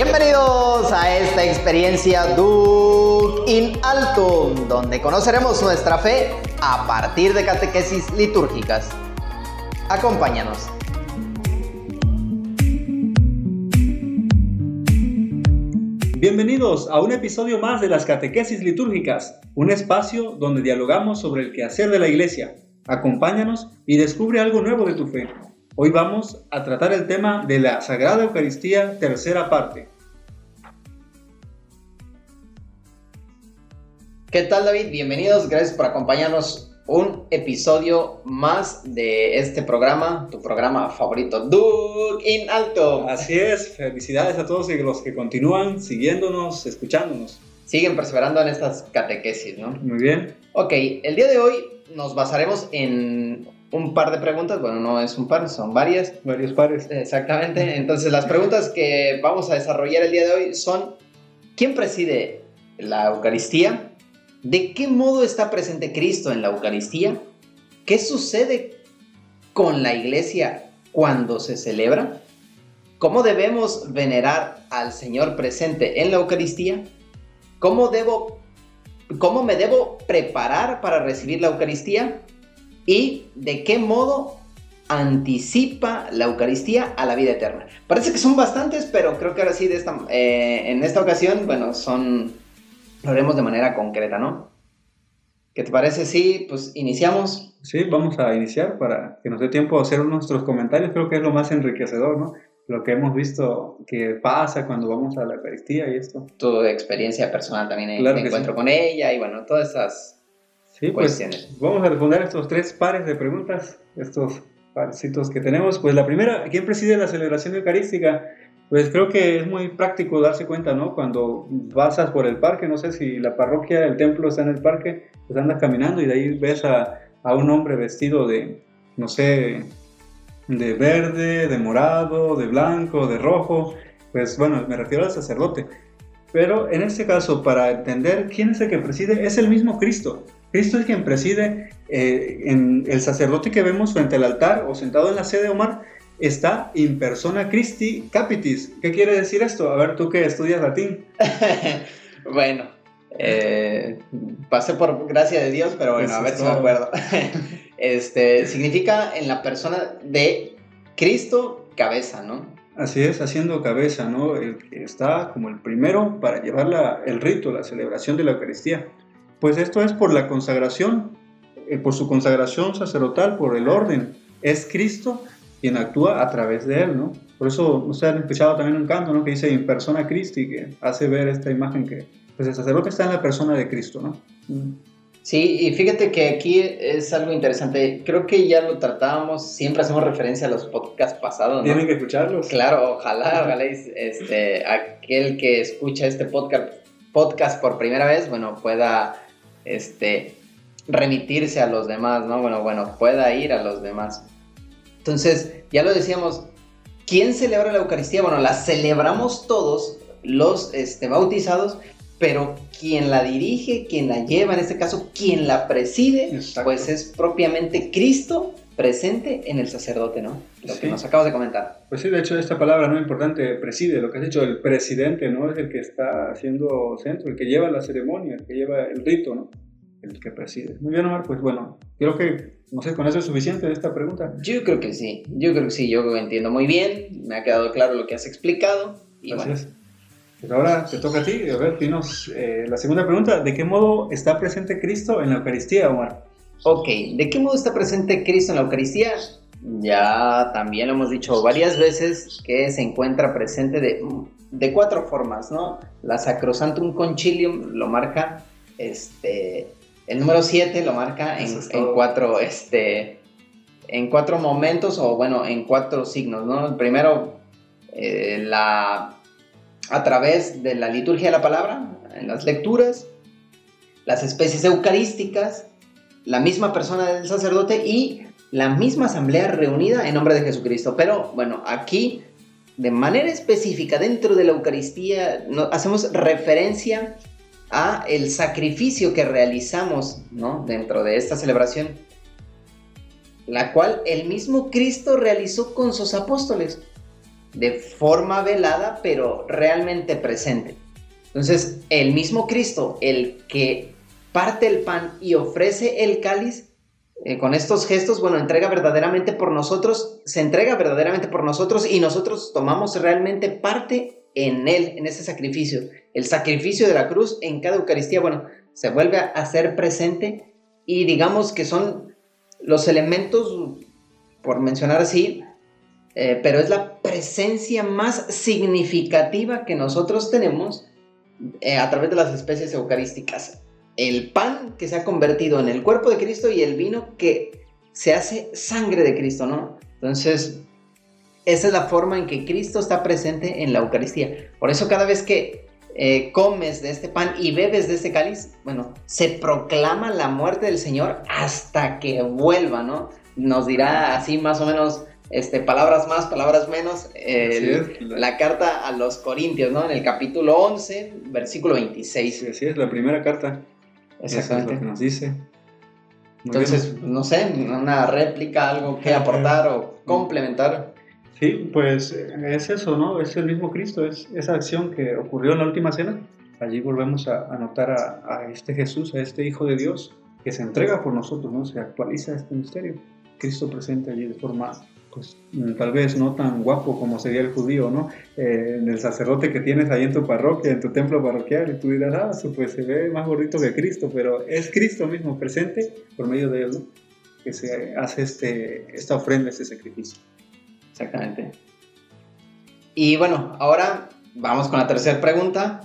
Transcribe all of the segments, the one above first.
Bienvenidos a esta experiencia Duke in Alto, donde conoceremos nuestra fe a partir de catequesis litúrgicas. Acompáñanos. Bienvenidos a un episodio más de las catequesis litúrgicas, un espacio donde dialogamos sobre el quehacer de la iglesia. Acompáñanos y descubre algo nuevo de tu fe. Hoy vamos a tratar el tema de la Sagrada Eucaristía, tercera parte. ¿Qué tal David? Bienvenidos, gracias por acompañarnos un episodio más de este programa, tu programa favorito, Duke in Alto. Así es, felicidades a todos los que continúan siguiéndonos, escuchándonos. Siguen perseverando en estas catequesis, ¿no? Muy bien. Ok, el día de hoy nos basaremos en un par de preguntas, bueno, no es un par, son varias. Varios pares. Exactamente, entonces las preguntas que vamos a desarrollar el día de hoy son, ¿quién preside la Eucaristía? ¿De qué modo está presente Cristo en la Eucaristía? ¿Qué sucede con la iglesia cuando se celebra? ¿Cómo debemos venerar al Señor presente en la Eucaristía? ¿Cómo, debo, ¿Cómo me debo preparar para recibir la Eucaristía? ¿Y de qué modo anticipa la Eucaristía a la vida eterna? Parece que son bastantes, pero creo que ahora sí, de esta, eh, en esta ocasión, bueno, son lo haremos de manera concreta, ¿no? ¿Qué te parece si pues iniciamos? Sí, vamos a iniciar para que nos dé tiempo a hacer nuestros comentarios. Creo que es lo más enriquecedor, ¿no? Lo que hemos visto que pasa cuando vamos a la Eucaristía y esto. Tu experiencia personal también, el encuentro con ella y bueno, todas esas sí, pues, vamos a responder estos tres pares de preguntas, estos parecitos que tenemos. Pues la primera, ¿quién preside la celebración eucarística? Pues creo que es muy práctico darse cuenta, ¿no? Cuando pasas por el parque, no sé si la parroquia, el templo está en el parque, pues andas caminando y de ahí ves a, a un hombre vestido de, no sé, de verde, de morado, de blanco, de rojo. Pues bueno, me refiero al sacerdote. Pero en este caso, para entender quién es el que preside, es el mismo Cristo. Cristo es quien preside eh, en el sacerdote que vemos frente al altar o sentado en la sede de Omar está in persona Christi capitis. ¿Qué quiere decir esto? A ver, tú que estudias latín. bueno, eh, pasé por gracia de Dios, pero bueno, a ver si me acuerdo. este, significa en la persona de Cristo cabeza, ¿no? Así es, haciendo cabeza, ¿no? El que está como el primero para llevar el rito, la celebración de la Eucaristía. Pues esto es por la consagración, eh, por su consagración sacerdotal, por el orden. Es Cristo quien actúa a través de él, ¿no? Por eso ustedes han escuchado también un canto, ¿no? Que dice in persona Christi, que hace ver esta imagen que pues el sacerdote está en la persona de Cristo, ¿no? Sí, y fíjate que aquí es algo interesante. Creo que ya lo tratábamos, siempre hacemos referencia a los podcasts pasados, ¿no? Tienen que escucharlos. Claro, ojalá, ojalá este, aquel que escucha este podcast, podcast por primera vez, bueno, pueda este, remitirse a los demás, ¿no? Bueno, bueno, pueda ir a los demás. Entonces, ya lo decíamos, ¿quién celebra la Eucaristía? Bueno, la celebramos todos los este, bautizados, pero quien la dirige, quien la lleva, en este caso, quien la preside, pues es propiamente Cristo presente en el sacerdote, ¿no? Lo que nos acabas de comentar. Pues sí, de hecho, esta palabra no importante, preside, lo que has dicho, el presidente, ¿no? Es el que está haciendo centro, el que lleva la ceremonia, el que lleva el rito, ¿no? El que preside. Muy bien, Omar, pues bueno, creo que no sé, ¿con eso es suficiente esta pregunta? Yo creo que sí, yo creo que sí, yo entiendo muy bien, me ha quedado claro lo que has explicado. Y Gracias. Pues ahora te toca a ti, a ver, dinos eh, la segunda pregunta, ¿de qué modo está presente Cristo en la Eucaristía, Omar? Ok, ¿de qué modo está presente Cristo en la Eucaristía? Ya también lo hemos dicho varias veces que se encuentra presente de, de cuatro formas, ¿no? La Sacrosantum Concilium lo marca este, el número 7 lo marca en, cuatro, este, en cuatro momentos o bueno, en cuatro signos, ¿no? El primero, eh, la, a través de la liturgia de la palabra, en las lecturas, las especies eucarísticas, la misma persona del sacerdote y la misma asamblea reunida en nombre de Jesucristo. Pero bueno, aquí de manera específica dentro de la Eucaristía hacemos referencia a el sacrificio que realizamos ¿no? dentro de esta celebración, la cual el mismo Cristo realizó con sus apóstoles. de forma velada, pero realmente presente. Entonces, el mismo Cristo, el que parte el pan y ofrece el cáliz, eh, con estos gestos, bueno, entrega verdaderamente por nosotros, se entrega verdaderamente por nosotros y nosotros tomamos realmente parte en él, en ese sacrificio. El sacrificio de la cruz en cada Eucaristía, bueno, se vuelve a hacer presente y digamos que son los elementos, por mencionar así, eh, pero es la presencia más significativa que nosotros tenemos eh, a través de las especies eucarísticas. El pan que se ha convertido en el cuerpo de Cristo y el vino que se hace sangre de Cristo, ¿no? Entonces, esa es la forma en que Cristo está presente en la Eucaristía. Por eso cada vez que eh, comes de este pan y bebes de este cáliz, bueno, se proclama la muerte del Señor hasta que vuelva, ¿no? Nos dirá así más o menos este, palabras más, palabras menos, la carta a los Corintios, ¿no? En el capítulo 11, versículo 26. Sí, así es, la primera carta. Exactamente. Es lo que nos dice. Entonces, no sé, una réplica, algo que aportar o complementar. Sí, pues es eso, ¿no? Es el mismo Cristo, es esa acción que ocurrió en la última cena. Allí volvemos a, notar a, a, este Jesús, a este Hijo de Dios, que se entrega por nosotros, ¿no? Se actualiza este misterio. Cristo presente allí de forma pues mm, tal vez no tan guapo como sería el judío, ¿no? Eh, el sacerdote que tienes ahí en tu parroquia, en tu templo parroquial, y tú dirás, ah, pues se ve más gordito que Cristo, pero es Cristo mismo presente por medio de él, que se hace este, esta ofrenda, este sacrificio. Exactamente. Y bueno, ahora vamos con la tercera pregunta.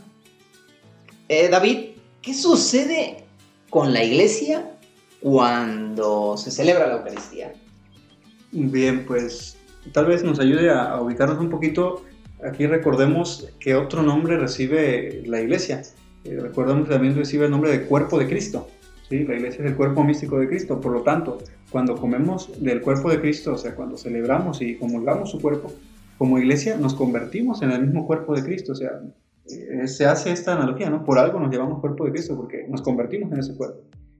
Eh, David, ¿qué sucede con la iglesia cuando se celebra la Eucaristía? Bien, pues tal vez nos ayude a, ubicarnos un poquito. Aquí recordemos que otro nombre recibe la iglesia. Eh, recordemos que también recibe el nombre de cuerpo de Cristo. ¿sí? La iglesia es el cuerpo místico de Cristo. Por lo tanto, cuando comemos del cuerpo de Cristo, o sea, cuando celebramos y comulgamos su cuerpo, como iglesia nos convertimos en el mismo cuerpo de Cristo. O sea, eh, se hace esta analogía, ¿no? Por algo nos llevamos cuerpo de Cristo, porque nos convertimos en ese cuerpo.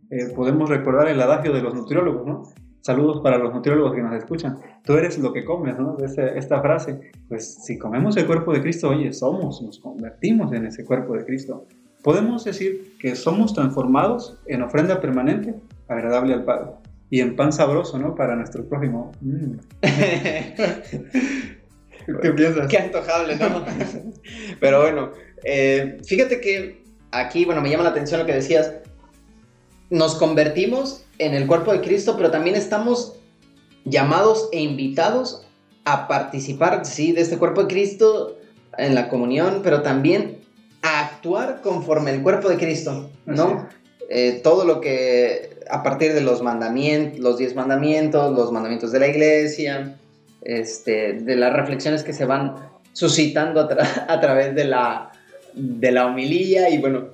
Eh, podemos recordar el adagio de los nutriólogos, ¿no? Saludos para los nutriólogos que nos escuchan. Tú eres lo que comes, ¿no? esta frase. Pues si comemos el cuerpo de Cristo, oye, somos, nos convertimos en ese cuerpo de Cristo. Podemos decir que somos transformados en ofrenda permanente, agradable al Padre. Y en pan sabroso, ¿no? Para nuestro prójimo. Mm. ¿Qué piensas? Qué antojable, ¿no? Pero bueno, eh, fíjate que aquí, bueno, me llama la atención lo que decías. Nos convertimos en el cuerpo de Cristo, pero también estamos llamados e invitados a participar, sí, de este cuerpo de Cristo en la comunión, pero también a actuar conforme el cuerpo de Cristo, ¿no? Eh, todo lo que a partir de los mandamientos, los diez mandamientos, los mandamientos de la iglesia, este, de las reflexiones que se van suscitando a, a través de la, de la homilía y bueno,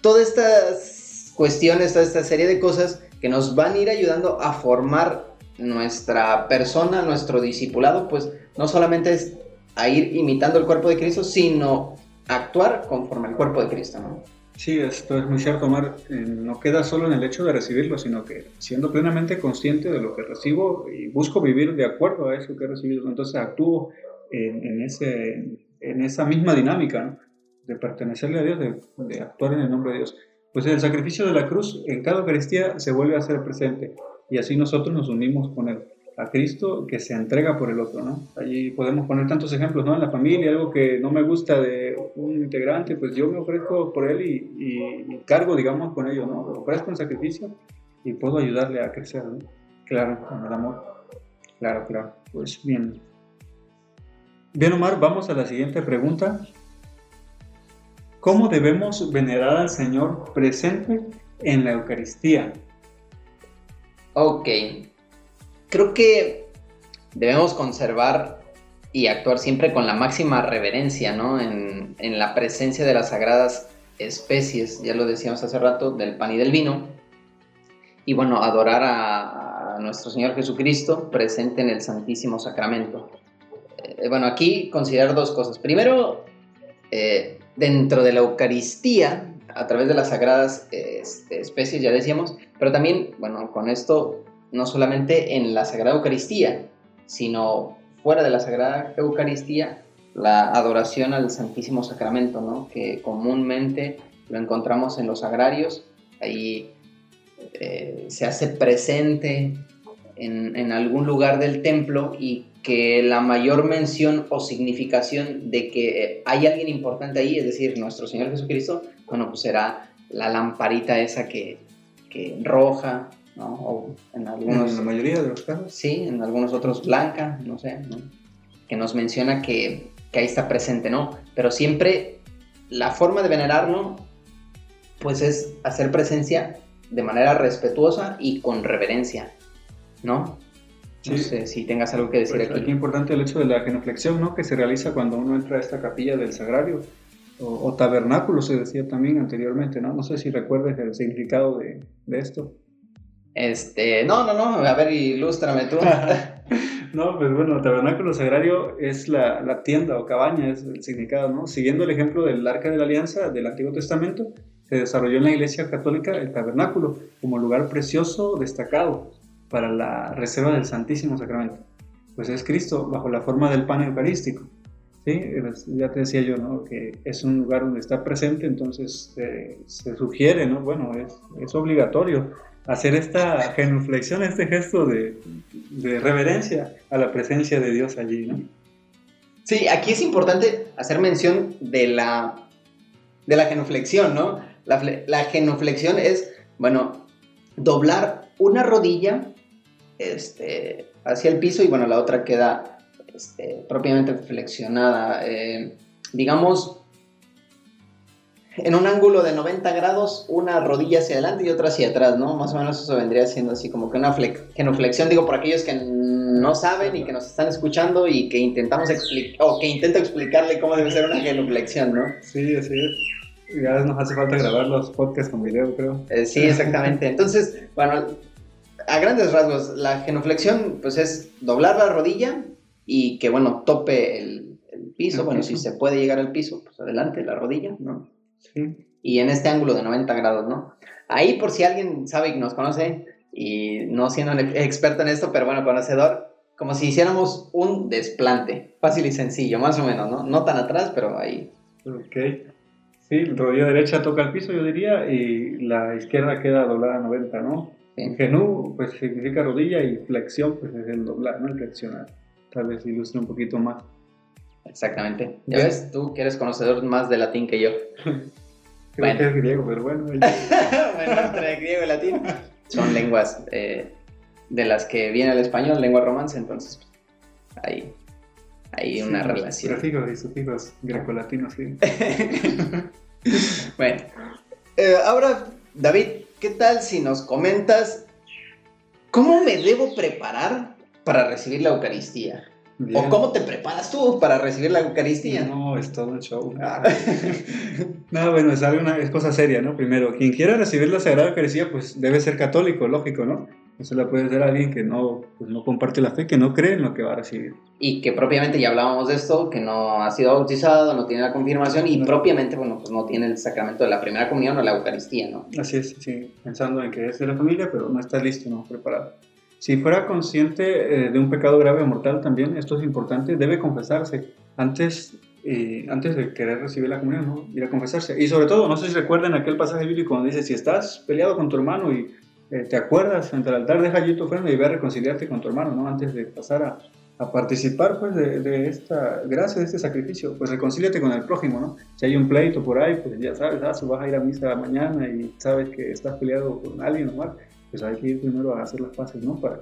todas estas cuestiones, toda esta serie de cosas que nos van a ir ayudando a formar nuestra persona, nuestro discipulado, pues no solamente es a ir imitando el cuerpo de Cristo, sino actuar conforme al cuerpo de Cristo, ¿no? Sí, esto es muy cierto, Omar. Eh, no queda solo en el hecho de recibirlo, sino que siendo plenamente consciente de lo que recibo y busco vivir de acuerdo a eso que he recibido, entonces actúo en, ese, en esa misma dinámica, de pertenecerle a Dios, de, de actuar en el nombre de Dios pues el sacrificio de la cruz en cada Eucaristía se vuelve a ser presente y así nosotros nos unimos con él, a Cristo que se entrega por el otro, ¿no? Allí podemos poner tantos ejemplos, ¿no? En la familia, algo que no me gusta de un integrante, pues yo me ofrezco por él y, cargo, digamos, con ello, ¿no? ofrezco un sacrificio y puedo ayudarle a crecer, ¿no? Claro, con el amor. Claro, claro. Pues bien. Bien, Omar, vamos a la siguiente pregunta. ¿Cómo debemos venerar al Señor presente en la Eucaristía? Ok. Creo que debemos conservar y actuar siempre con la máxima reverencia, ¿no? En, la presencia de las sagradas especies, ya lo decíamos hace rato, del pan y del vino. Y bueno, adorar a, nuestro Señor Jesucristo presente en el Santísimo Sacramento. Eh, bueno, aquí considerar dos cosas. Primero, eh, dentro de la Eucaristía, a través de las sagradas este, especies, ya decíamos, pero también, bueno, con esto, no solamente en la Sagrada Eucaristía, sino fuera de la Sagrada Eucaristía, la adoración al Santísimo Sacramento, ¿no? que comúnmente lo encontramos en los agrarios, ahí eh, se hace presente en, en, algún lugar del templo y que la mayor mención o significación de que hay alguien importante ahí, es decir, nuestro Señor Jesucristo, bueno, pues será la lamparita esa que, que roja, ¿no? O en algunos... En la mayoría de los casos. Sí, en algunos otros blanca, no sé, ¿no? que nos menciona que, que, ahí está presente, ¿no? Pero siempre la forma de venerarlo, pues es hacer presencia de manera respetuosa y con reverencia, ¿no? No sé si tengas algo que decir pues aquí. Aquí importante el hecho de la genuflexión, ¿no? Que se realiza cuando uno entra a esta capilla del sagrario, o, tabernáculo se decía también anteriormente, ¿no? No sé si recuerdes el significado de, de esto. Este, no, no, no, a ver, ilústrame tú. no, pues bueno, tabernáculo sagrario es la, la, tienda o cabaña, es el significado, ¿no? Siguiendo el ejemplo del arca de la alianza del Antiguo Testamento, se desarrolló en la iglesia católica el tabernáculo como lugar precioso, destacado para la reserva del Santísimo Sacramento. Pues es Cristo bajo la forma del pan eucarístico. ¿sí? Ya te decía yo, ¿no? Que es un lugar donde está presente, entonces eh, se sugiere, ¿no? Bueno, es, es, obligatorio hacer esta genuflexión, este gesto de, de, reverencia a la presencia de Dios allí, ¿no? Sí, aquí es importante hacer mención de la, de la genuflexión, ¿no? La, la genuflexión es, bueno, doblar una rodilla este, hacia el piso y bueno, la otra queda este, propiamente flexionada. Eh, digamos, en un ángulo de 90 grados, una rodilla hacia adelante y otra hacia atrás, ¿no? Más o menos eso vendría siendo así como que una genuflexión, digo, por aquellos que no saben y que nos están escuchando y que intentamos explicar, o que intento explicarle cómo debe ser una genuflexión, ¿no? Sí, así es. Ya nos hace falta grabar los podcasts con video, creo. Eh, sí, exactamente. Entonces, bueno, a grandes rasgos, la genuflexión, pues es doblar la rodilla y que, bueno, tope el, piso. bueno, si se puede llegar al piso, pues adelante, la rodilla, ¿no? Sí. Y en este ángulo de 90 grados, ¿no? Ahí, por si alguien sabe y nos conoce, y no siendo un experto en esto, pero bueno, conocedor, como si hiciéramos un desplante, fácil y sencillo, más o menos, ¿no? No tan atrás, pero ahí. Ok. Sí, rodilla derecha toca el piso, yo diría, y la izquierda queda doblada a 90, ¿no? Sí. Genú, pues significa rodilla y flexión, pues es el doblar, ¿no? El flexionar. Tal vez ilustre un poquito más. Exactamente. Ya ves, tú que eres conocedor más de latín que yo. Creo bueno. que es griego, pero bueno. bueno, entre griego y latín son lenguas eh, de las que viene el español, lengua romance, entonces hay, hay una relación. Prefijos y sufijos grecolatinos, sí. bueno, eh, ahora, David, ¿qué tal si nos comentas cómo me debo preparar para recibir la Eucaristía? ¿O cómo te preparas tú para recibir la Eucaristía? No, es todo un show. Ah. no, bueno, es, una, es cosa seria, ¿no? Primero, quien quiera recibir la Sagrada Eucaristía, pues debe ser católico, lógico, ¿no? Eso la puede ser alguien que no, pues, no comparte la fe, que no cree en lo que va a recibir. Y que propiamente, ya hablábamos de esto, que no ha sido bautizado, no tiene la confirmación y propiamente, bueno, pues no tiene el sacramento de la primera comunión o la Eucaristía, ¿no? Así es, sí, pensando en que es de la familia, pero no está listo, no preparado. Si fuera consciente eh, de un pecado grave o mortal también, esto es importante, debe confesarse antes, eh, antes de querer recibir la comunión, ¿no? ir a confesarse. Y sobre todo, no sé si recuerdan aquel pasaje bíblico donde dice, si estás peleado con tu hermano y eh, te acuerdas frente al altar, deja allí tu ofrenda y ve a reconciliarte con tu hermano, ¿no? antes de pasar a, a participar pues, de, de, esta gracia, de este sacrificio, pues reconcíliate con el prójimo, ¿no? Si hay un pleito por ahí, pues ya sabes, ah, vas a ir a misa mañana y sabes que estás peleado con alguien o mal pues hay que ir primero a hacer las paces, ¿no? Para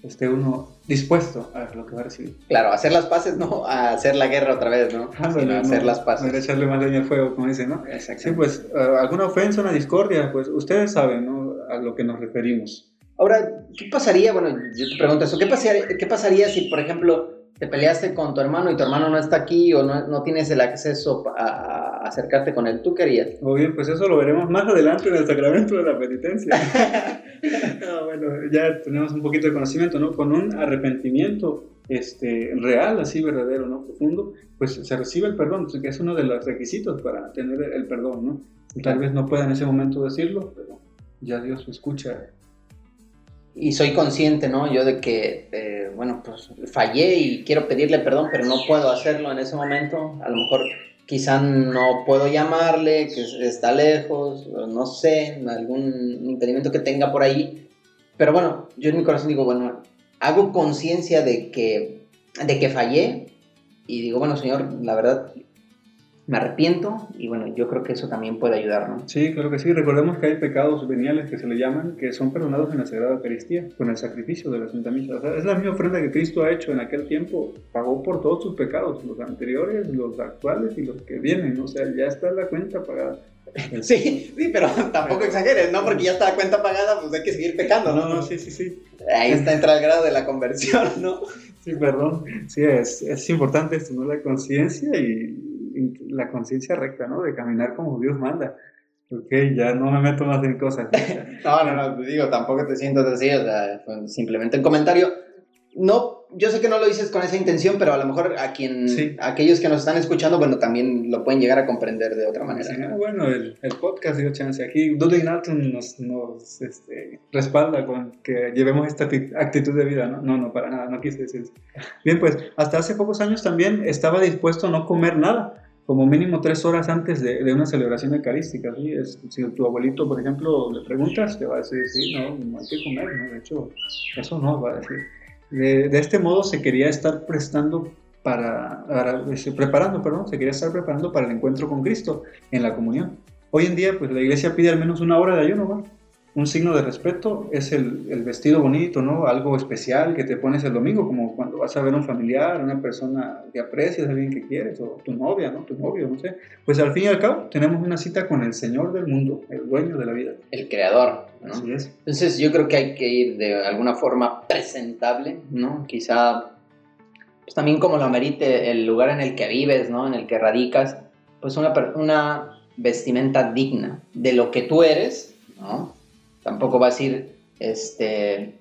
que esté uno dispuesto a lo que va a recibir. Claro, hacer las paces, no a hacer la guerra otra vez, ¿no? Ah, Sino hacer las paces. No echarle más leña al fuego, como dicen, ¿no? Sí, pues alguna ofensa, una discordia, pues ustedes saben, ¿no? A lo que nos referimos. Ahora, ¿qué pasaría? Bueno, yo te pregunto eso, ¿qué pasaría, qué pasaría si, por ejemplo, te peleaste con tu hermano y tu hermano no está aquí o no, no tienes el acceso a, acercarte con él, ¿tú querías? Muy bien, pues eso lo veremos más adelante en el sacramento de la penitencia. no, bueno, ya tenemos un poquito de conocimiento, ¿no? Con un arrepentimiento este, real, así verdadero, ¿no? Profundo, pues se recibe el perdón, que es uno de los requisitos para tener el perdón, ¿no? Tal vez no pueda en ese momento decirlo, pero ya Dios escucha y soy consciente, ¿no? Yo de que, eh, bueno, pues fallé y quiero pedirle perdón, pero no puedo hacerlo en ese momento. A lo mejor quizá no puedo llamarle, que está lejos, no sé, algún impedimento que tenga por ahí. Pero bueno, yo en mi corazón digo, bueno, hago conciencia de que, de que fallé y digo, bueno, Señor, la verdad, me arrepiento y bueno, yo creo que eso también puede ayudar, ¿no? Sí, claro que sí. Recordemos que hay pecados veniales que se le llaman, que son perdonados en la Sagrada Eucaristía, con el sacrificio de la Santa Misa. O sea, es la misma ofrenda que Cristo ha hecho en aquel tiempo. Pagó por todos sus pecados, los anteriores, los actuales y los que vienen. O sea, ya está la cuenta pagada. Sí, sí, pero tampoco exageres, ¿no? Porque ya está la cuenta pagada, pues hay que seguir pecando, ¿no? No, no, sí, sí, sí. Ahí está entra el grado de la conversión, ¿no? Sí, perdón. Sí, es, es importante esto, ¿no? La conciencia y la conciencia recta, ¿no? De caminar como Dios manda. Ok, ya no me meto más en cosas. no, no, no, digo, tampoco te siento así, o sea, simplemente un comentario. No, yo sé que no lo dices con esa intención, pero a lo mejor a quien, aquellos que nos están escuchando, bueno, también lo pueden llegar a comprender de otra manera. Ah, bueno, el, el, podcast dio chance. Aquí Dudley Nathan nos, nos este, respalda con que llevemos esta actitud de vida, ¿no? No, no, para nada, no quise decir eso. Bien, pues hasta hace pocos años también estaba dispuesto a no comer nada como mínimo tres horas antes de, de una celebración eucarística. ¿sí? Es, si tu abuelito, por ejemplo, le preguntas, te va a decir, sí, no, no hay que comer, ¿no? de hecho, eso no, va a decir. De, de este modo se quería estar prestando para, para, preparando, perdón, se quería estar preparando para el encuentro con Cristo en la comunión. Hoy en día, pues la iglesia pide al menos una hora de ayuno, ¿va? Un signo de respeto es el, el, vestido bonito, ¿no? Algo especial que te pones el domingo, como cuando vas a ver a un familiar, una persona que aprecias, alguien que quieres, o tu novia, ¿no? Tu novio, no sé. Pues al fin y al cabo tenemos una cita con el Señor del mundo, el dueño de la vida. El creador, ¿no? Así es. Entonces yo creo que hay que ir de alguna forma presentable, ¿no? Quizá, pues también como lo amerite el lugar en el que vives, ¿no? En el que radicas, pues una, una vestimenta digna de lo que tú eres, ¿no? Tampoco vas a ir, este,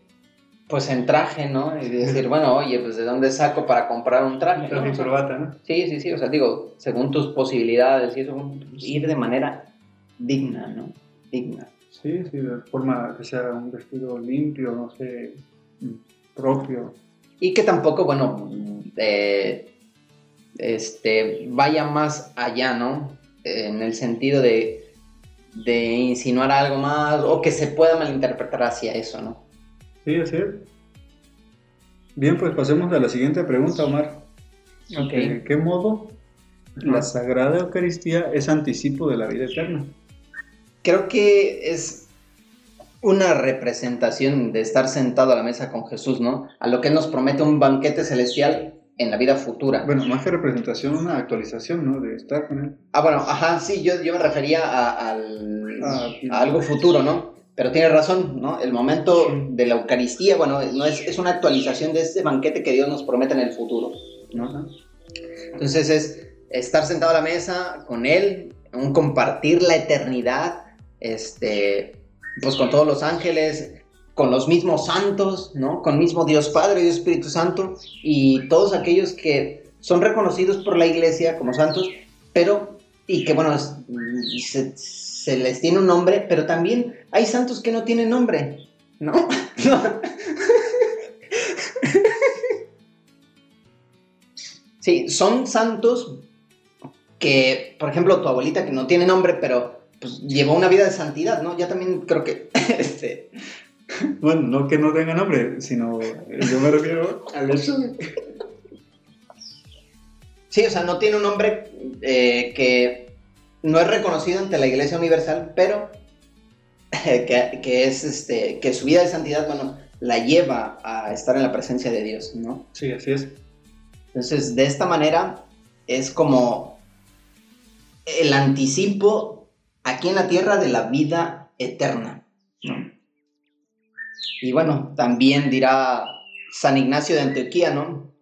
pues en traje, ¿no? Y decir, bueno, oye, pues de dónde saco para comprar un traje. Corbata, ¿no? Sí, sí, sí, o sea, digo, según tus posibilidades y eso, ir de manera digna, ¿no? Digna. Sí, sí, de forma que sea un vestido limpio, no sé, propio. Y que tampoco, bueno, eh, este, vaya más allá, ¿no? En el sentido de de insinuar algo más o que se pueda malinterpretar hacia eso, ¿no? Sí, así es. Bien, pues pasemos a la siguiente pregunta, Omar. ¿De qué modo la Sagrada Eucaristía es anticipo de la vida eterna? Creo que es una representación de estar sentado a la mesa con Jesús, ¿no? A lo que Él nos promete un banquete celestial en la vida futura. Bueno, más que representación, una actualización, ¿no? De estar con él. Ah, bueno, ajá, sí, yo, yo me refería a, algo futuro, ¿no? Pero tiene razón, ¿no? El momento de la Eucaristía, bueno, no es, es, una actualización de este banquete que Dios nos promete en el futuro, ¿no? Entonces es estar sentado a la mesa con Él, un compartir la eternidad, este, pues con todos los ángeles, con los mismos santos, ¿no? Con mismo Dios Padre Dios Espíritu Santo y todos aquellos que son reconocidos por la iglesia como santos, pero, y que bueno, se, les tiene un nombre, pero también hay santos que no tienen nombre, ¿no? sí, son santos que, por ejemplo, tu abuelita que no tiene nombre, pero pues llevó una vida de santidad, ¿no? Ya también creo que este, bueno, no que no tenga nombre, sino yo me refiero al hecho Sí, o sea, no tiene un nombre eh, que no es reconocido ante la Iglesia Universal, pero que, es este, que su vida de santidad, bueno, la lleva a estar en la presencia de Dios, ¿no? Sí, así es. Entonces, de esta manera es como el anticipo aquí en la tierra de la vida eterna, ¿no? Y bueno, también dirá San Ignacio de Antioquía, ¿no?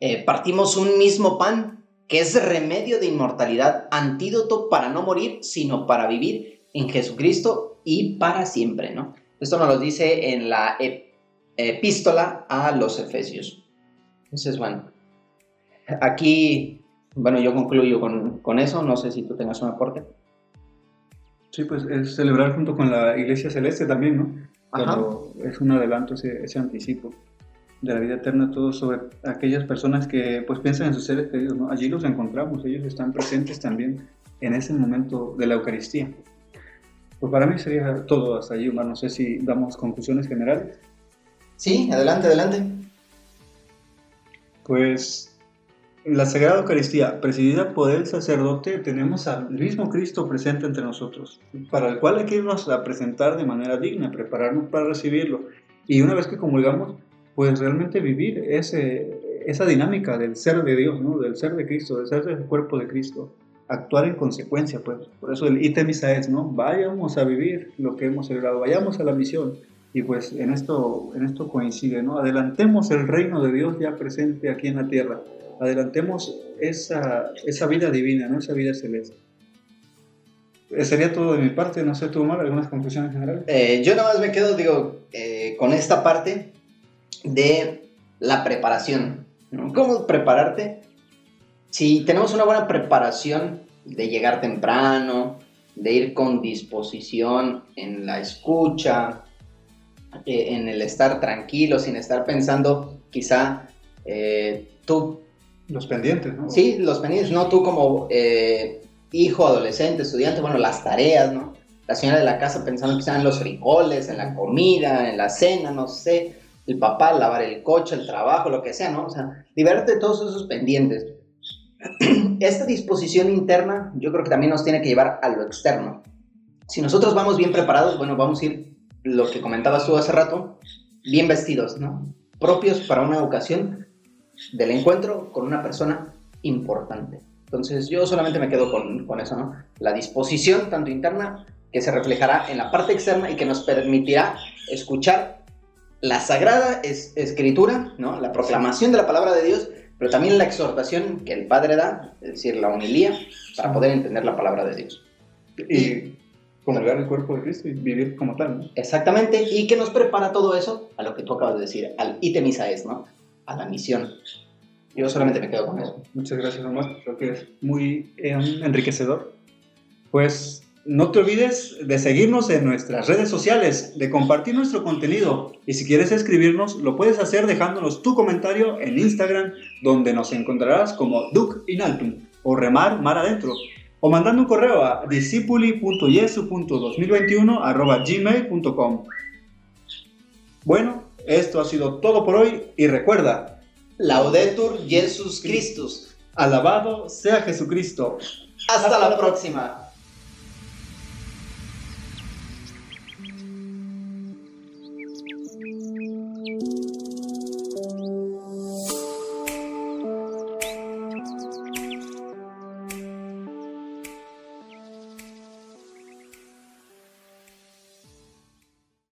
Eh, partimos un mismo pan, que es remedio de inmortalidad, antídoto para no morir, sino para vivir en Jesucristo y para siempre, ¿no? Esto nos lo dice en la epístola a los Efesios. Entonces, bueno, aquí, bueno, yo concluyo con, con eso, no sé si tú tengas un aporte. Sí, pues es celebrar junto con la Iglesia Celeste también, ¿no? Es un adelanto, ese, ese anticipo de la vida eterna, todo sobre aquellas personas que pues piensan en sus seres queridos, ¿no? Allí los encontramos, ellos están presentes también en ese momento de la Eucaristía. Pues para mí sería todo hasta allí, Omar. No sé si damos conclusiones generales. Sí, adelante, adelante. Pues la Sagrada Eucaristía, presidida por el sacerdote, tenemos al mismo Cristo presente entre nosotros, para el cual hay que irnos a presentar de manera digna, prepararnos para recibirlo. Y una vez que comulgamos, pues realmente vivir ese, esa dinámica del ser de Dios, ¿no? del ser de Cristo, del ser del cuerpo de Cristo, actuar en consecuencia, pues. Por eso el ítem es, ¿no? Vayamos a vivir lo que hemos celebrado, vayamos a la misión. Y pues en esto, en esto coincide, ¿no? Adelantemos el reino de Dios ya presente aquí en la tierra. Adelantemos esa, esa vida divina, ¿no? Esa vida celeste. Eh, sería todo de mi parte, no sé tú, Omar, algunas conclusiones generales. Eh, yo nada más me quedo, digo, eh, con esta parte de la preparación. ¿Cómo prepararte? Si tenemos una buena preparación de llegar temprano, de ir con disposición en la escucha, eh, en el estar tranquilo, sin estar pensando quizá eh, tú... Los pendientes, ¿no? Sí, los pendientes, no tú como eh, hijo, adolescente, estudiante, bueno, las tareas, ¿no? La señora de la casa pensando en los frijoles, en la comida, en la cena, no sé el papá, lavar el coche, el trabajo, lo que sea, ¿no? O sea, liberarte de todos esos pendientes. Esta disposición interna yo creo que también nos tiene que llevar a lo externo. Si nosotros vamos bien preparados, bueno, vamos a ir, lo que comentabas tú hace rato, bien vestidos, ¿no? Propios para una ocasión del encuentro con una persona importante. Entonces yo solamente me quedo con, con eso, ¿no? La disposición tanto interna que se reflejará en la parte externa y que nos permitirá escuchar la sagrada escritura, ¿no? la proclamación de la palabra de Dios, pero también la exhortación que el Padre da, es decir, la homilía, para poder entender la palabra de Dios. Y comulgar el cuerpo de Cristo y vivir como tal. Exactamente, y que nos prepara todo eso a lo que tú acabas de decir, al itemisa es, ¿no? A la misión. Yo solamente me quedo con eso. Muchas gracias, Omar. Creo que es muy eh, enriquecedor. Pues no te olvides de seguirnos en nuestras redes sociales, de compartir nuestro contenido y si quieres escribirnos lo puedes hacer dejándonos tu comentario en Instagram donde nos encontrarás como Duc Inaltum o Remar Mar Adentro o mandando un correo a discipuli.yesu.2021 Bueno, esto ha sido todo por hoy y recuerda, Laudetur Jesus Christus. Alabado sea Jesucristo. Hasta, la próxima.